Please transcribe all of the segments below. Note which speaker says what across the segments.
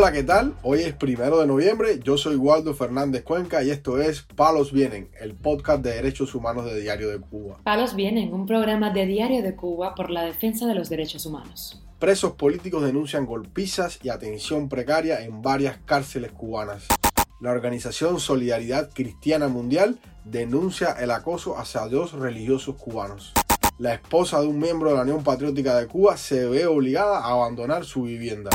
Speaker 1: Hola, ¿qué tal? Hoy es primero de noviembre, yo soy Waldo Fernández Cuenca y esto es Palos Vienen, el podcast de derechos humanos de Diario de Cuba.
Speaker 2: Palos Vienen, un programa de Diario de Cuba por la defensa de los derechos humanos.
Speaker 1: Presos políticos denuncian golpizas y atención precaria en varias cárceles cubanas. La organización Solidaridad Cristiana Mundial denuncia el acoso hacia dos religiosos cubanos. La esposa de un miembro de la Unión Patriótica de Cuba se ve obligada a abandonar su vivienda.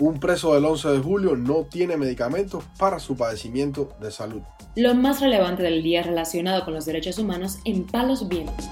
Speaker 1: Un preso del 11 de julio no tiene medicamentos para su padecimiento de salud.
Speaker 2: Lo más relevante del día relacionado con los derechos humanos en Palos Vientos.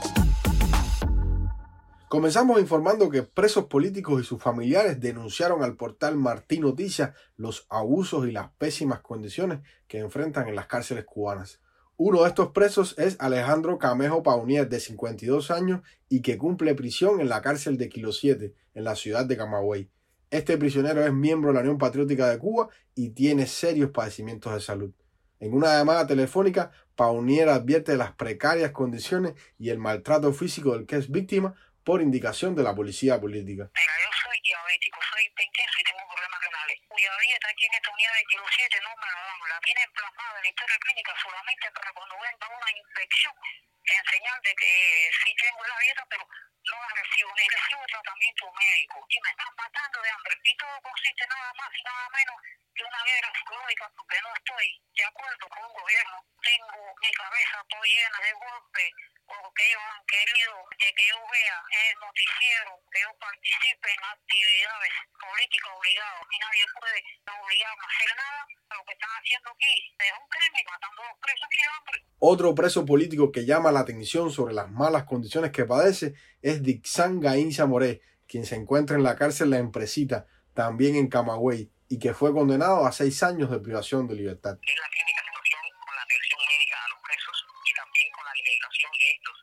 Speaker 1: Comenzamos informando que presos políticos y sus familiares denunciaron al portal Martín Noticias los abusos y las pésimas condiciones que enfrentan en las cárceles cubanas. Uno de estos presos es Alejandro Camejo Paunier, de 52 años y que cumple prisión en la cárcel de Kilo 7, en la ciudad de Camagüey. Este prisionero es miembro de la Unión Patriótica de Cuba y tiene serios padecimientos de salud. En una llamada telefónica, Paunier advierte de las precarias condiciones y el maltrato físico del que es víctima por indicación de la policía política.
Speaker 3: Mira, yo soy diabético, soy hipertenso y tengo problemas renales. Cuya dieta aquí en esta unidad de kilo 7 no me la dan, la tienen plasmada en la historia clínica solamente para cuando venga una infección en señal de que sí tengo la dieta, pero no la recibo, ni recibo tratamiento médico. Y me están matando de hambre. Y todo consiste nada más y nada menos que una guerra psicológica porque no estoy de acuerdo con un gobierno. Tengo mi cabeza toda llena de golpes porque ellos han querido que yo vea el noticiero, que yo participe en actividades políticas obligadas y nadie puede obligarme a hacer nada. Lo que están haciendo aquí es un crimen, matando a los presos que hambre.
Speaker 1: Otro preso político que llama la atención sobre las malas condiciones que padece es Dixan Gainza Moré, quien se encuentra en la cárcel La Empresita, también en Camagüey, y que fue condenado a seis años de privación de libertad.
Speaker 3: Es la crítica también con la alimentación de estos,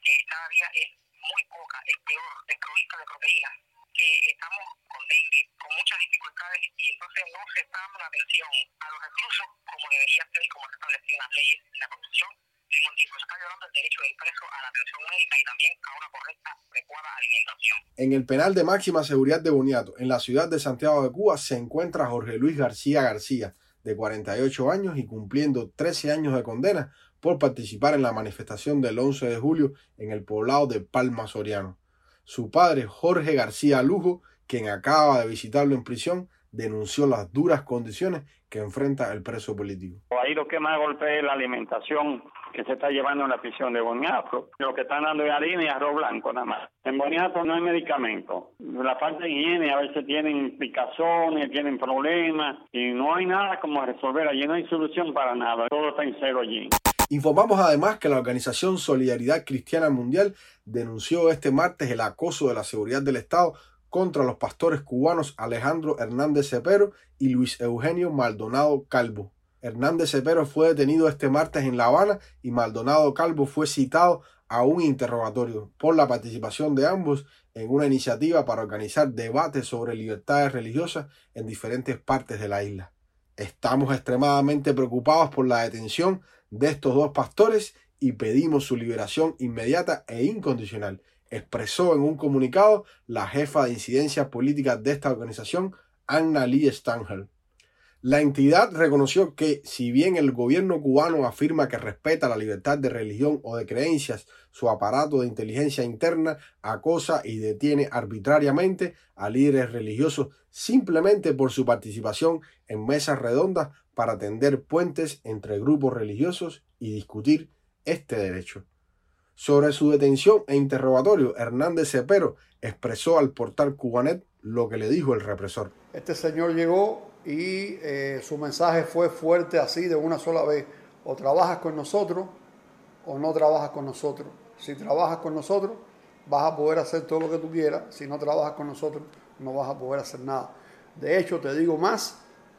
Speaker 3: que cada día es muy poca, es peor, es de proteínas, que estamos con dengue, con muchas dificultades y entonces no se está dando la atención a los reclusos como debería ser y como se establecen las leyes y la constitución. Y tiempo se está violando el derecho del preso a la atención médica y también a una correcta, adecuada alimentación.
Speaker 1: En el penal de máxima seguridad de Boniato, en la ciudad de Santiago de Cuba, se encuentra Jorge Luis García García, de 48 años y cumpliendo 13 años de condena por participar en la manifestación del 11 de julio en el poblado de Palma Soriano. Su padre, Jorge García Lujo, quien acaba de visitarlo en prisión, denunció las duras condiciones que enfrenta el preso político.
Speaker 4: Ahí lo que más golpea es la alimentación que se está llevando en la prisión de Boniato. Lo que están dando es harina y arroz blanco nada más. En Boniato no hay medicamento. La falta de higiene, a veces tienen picazones, tienen problemas y no hay nada como resolver. Allí no hay solución para nada. Todo está en cero allí.
Speaker 1: Informamos además que la organización Solidaridad Cristiana Mundial denunció este martes el acoso de la seguridad del Estado contra los pastores cubanos Alejandro Hernández Cepero y Luis Eugenio Maldonado Calvo. Hernández Cepero fue detenido este martes en La Habana y Maldonado Calvo fue citado a un interrogatorio por la participación de ambos en una iniciativa para organizar debates sobre libertades religiosas en diferentes partes de la isla. Estamos extremadamente preocupados por la detención de estos dos pastores y pedimos su liberación inmediata e incondicional, expresó en un comunicado la jefa de incidencia política de esta organización, Anna Lee Stangel. La entidad reconoció que, si bien el gobierno cubano afirma que respeta la libertad de religión o de creencias, su aparato de inteligencia interna acosa y detiene arbitrariamente a líderes religiosos simplemente por su participación en mesas redondas para tender puentes entre grupos religiosos y discutir este derecho. Sobre su detención e interrogatorio, Hernández Cepero expresó al portal Cubanet lo que le dijo el represor.
Speaker 5: Este señor llegó y eh, su mensaje fue fuerte así de una sola vez. O trabajas con nosotros o no trabajas con nosotros. Si trabajas con nosotros, vas a poder hacer todo lo que tú quieras. Si no trabajas con nosotros, no vas a poder hacer nada. De hecho, te digo más,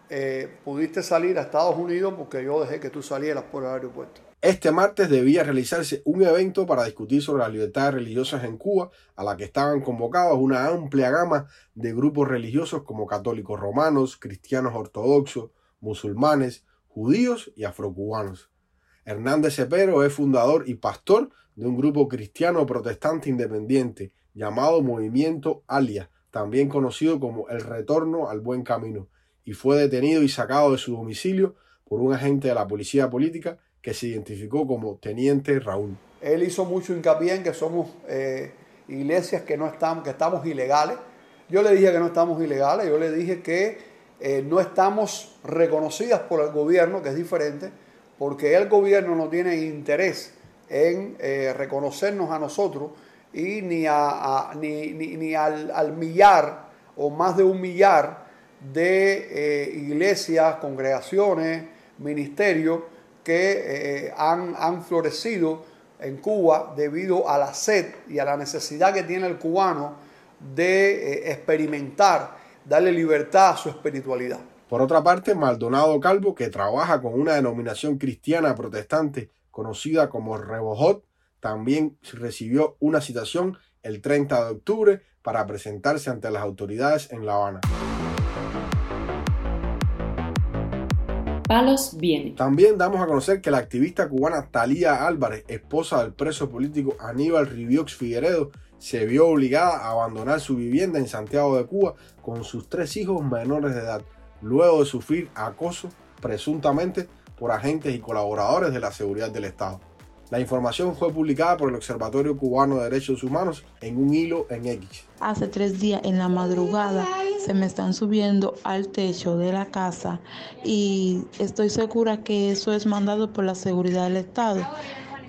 Speaker 5: eh, pudiste salir a Estados Unidos porque yo dejé que tú salieras por el aeropuerto.
Speaker 1: Este martes debía realizarse un evento para discutir sobre las libertades religiosas en Cuba, a la que estaban convocados una amplia gama de grupos religiosos como católicos romanos, cristianos ortodoxos, musulmanes, judíos y afrocubanos. Hernández Cepero es fundador y pastor de un grupo cristiano protestante independiente llamado Movimiento Alia, también conocido como El Retorno al Buen Camino, y fue detenido y sacado de su domicilio por un agente de la policía política que se identificó como Teniente Raúl.
Speaker 5: Él hizo mucho hincapié en que somos eh, iglesias que no estamos, que estamos ilegales. Yo le dije que no estamos ilegales, yo le dije que eh, no estamos reconocidas por el gobierno, que es diferente, porque el gobierno no tiene interés en eh, reconocernos a nosotros y ni, a, ni, ni, al, millar o más de un millar de iglesias, congregaciones, ministerios que han, han florecido en Cuba debido a la sed y a la necesidad que tiene el cubano de eh, experimentar, darle libertad a su espiritualidad.
Speaker 1: Por otra parte, Maldonado Calvo, que trabaja con una denominación cristiana protestante conocida como Rebojot, también recibió una citación el 30 de octubre para presentarse ante las autoridades en La Habana. También damos a conocer que la activista cubana Talía Álvarez, esposa del preso político Aníbal Riviox Figueredo, se vio obligada a abandonar su vivienda en Santiago de Cuba con sus tres hijos menores de edad, luego de sufrir acoso presuntamente por agentes y colaboradores de la seguridad del Estado. La información fue publicada por el Observatorio Cubano de Derechos Humanos en un hilo en X.
Speaker 6: Hace tres días en la madrugada se me están subiendo al techo de la casa y estoy segura que eso es mandado por la seguridad del Estado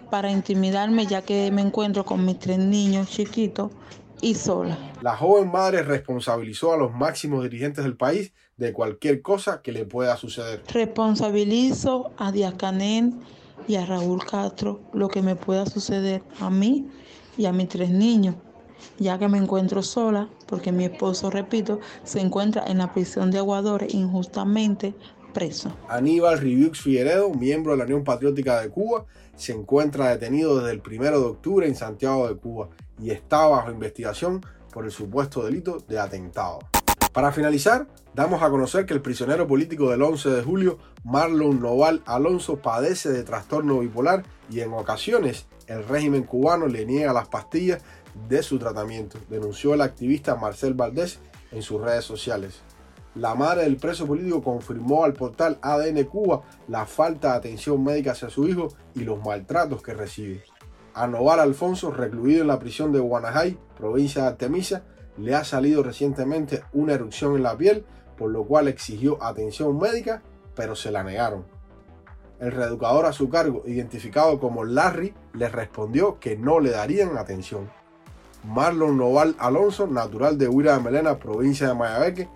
Speaker 6: para intimidarme ya que me encuentro con mis tres niños chiquitos y sola.
Speaker 1: La joven madre responsabilizó a los máximos dirigentes del país de cualquier cosa que le pueda suceder.
Speaker 6: Responsabilizo a Diacanén y a Raúl Castro lo que me pueda suceder a mí y a mis tres niños, ya que me encuentro sola porque mi esposo, repito, se encuentra en la prisión de Aguadores injustamente preso.
Speaker 1: Aníbal Riviux Figueredo, miembro de la Unión Patriótica de Cuba, se encuentra detenido desde el 1 de octubre en Santiago de Cuba y está bajo investigación por el supuesto delito de atentado. Para finalizar, damos a conocer que el prisionero político del 11 de julio, Marlon Noval Alonso, padece de trastorno bipolar y en ocasiones el régimen cubano le niega las pastillas de su tratamiento, denunció el activista Marcel Valdés en sus redes sociales. La madre del preso político confirmó al portal ADN Cuba la falta de atención médica hacia su hijo y los maltratos que recibe. A Noval Alfonso, recluido en la prisión de Guanajay, provincia de Artemisa, le ha salido recientemente una erupción en la piel, por lo cual exigió atención médica, pero se la negaron. El reeducador a su cargo, identificado como Larry, le respondió que no le darían atención. Marlon Noval Alonso, natural de Huira de Melena, provincia de Mayabeque,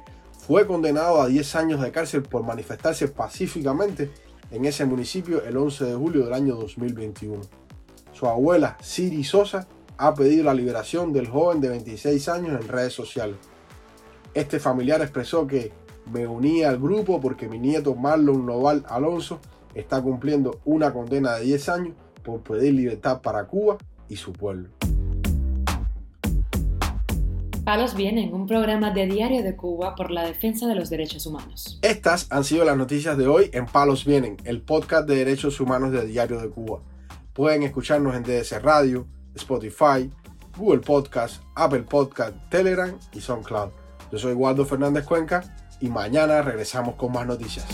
Speaker 1: fue condenado a 10 años de cárcel por manifestarse pacíficamente en ese municipio el 11 de julio del año 2021. Su abuela, Siri Sosa, ha pedido la liberación del joven de 26 años en redes sociales. Este familiar expresó que me unía al grupo porque mi nieto Marlon Noval Alonso está cumpliendo una condena de 10 años por pedir libertad para Cuba y su pueblo.
Speaker 2: Palos Vienen, un programa de Diario de Cuba por la defensa de los derechos humanos.
Speaker 1: Estas han sido las noticias de hoy en Palos Vienen, el podcast de derechos humanos de Diario de Cuba. Pueden escucharnos en DS Radio, Spotify, Google Podcast, Apple Podcast, Telegram y SoundCloud. Yo soy Waldo Fernández Cuenca y mañana regresamos con más noticias.